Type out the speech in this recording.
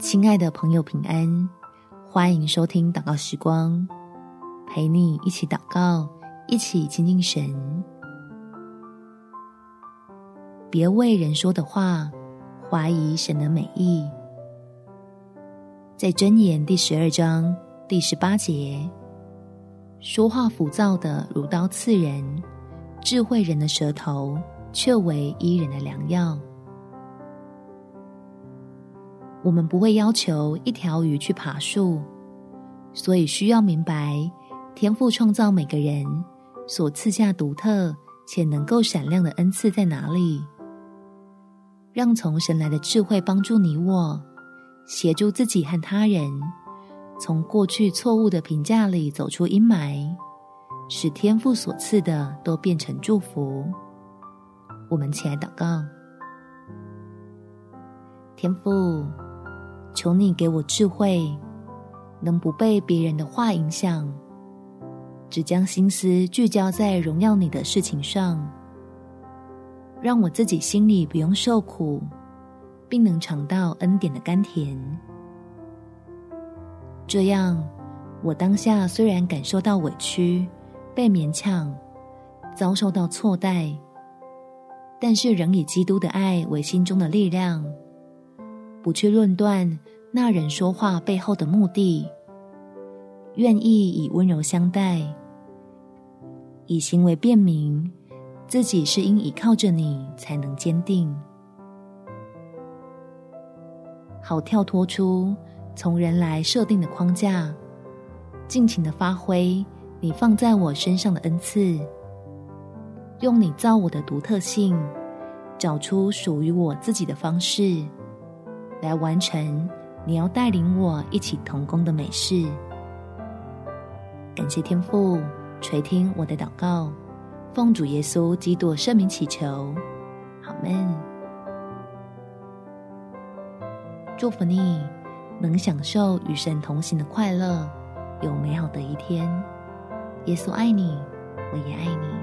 亲爱的朋友，平安！欢迎收听祷告时光，陪你一起祷告，一起亲近神。别为人说的话怀疑神的美意。在箴言第十二章第十八节，说话浮躁的如刀刺人，智慧人的舌头却为伊人的良药。我们不会要求一条鱼去爬树，所以需要明白天赋创造每个人所赐下独特且能够闪亮的恩赐在哪里。让从神来的智慧帮助你我，协助自己和他人，从过去错误的评价里走出阴霾，使天赋所赐的都变成祝福。我们起来祷告，天赋。求你给我智慧，能不被别人的话影响，只将心思聚焦在荣耀你的事情上，让我自己心里不用受苦，并能尝到恩典的甘甜。这样，我当下虽然感受到委屈、被勉强、遭受到错待，但是仍以基督的爱为心中的力量。不去论断那人说话背后的目的，愿意以温柔相待，以行为辨明自己是因倚靠着你才能坚定，好跳脱出从人来设定的框架，尽情的发挥你放在我身上的恩赐，用你造我的独特性，找出属于我自己的方式。来完成你要带领我一起同工的美事。感谢天父垂听我的祷告，奉主耶稣基督圣名祈求，阿们。祝福你能享受与神同行的快乐，有美好的一天。耶稣爱你，我也爱你。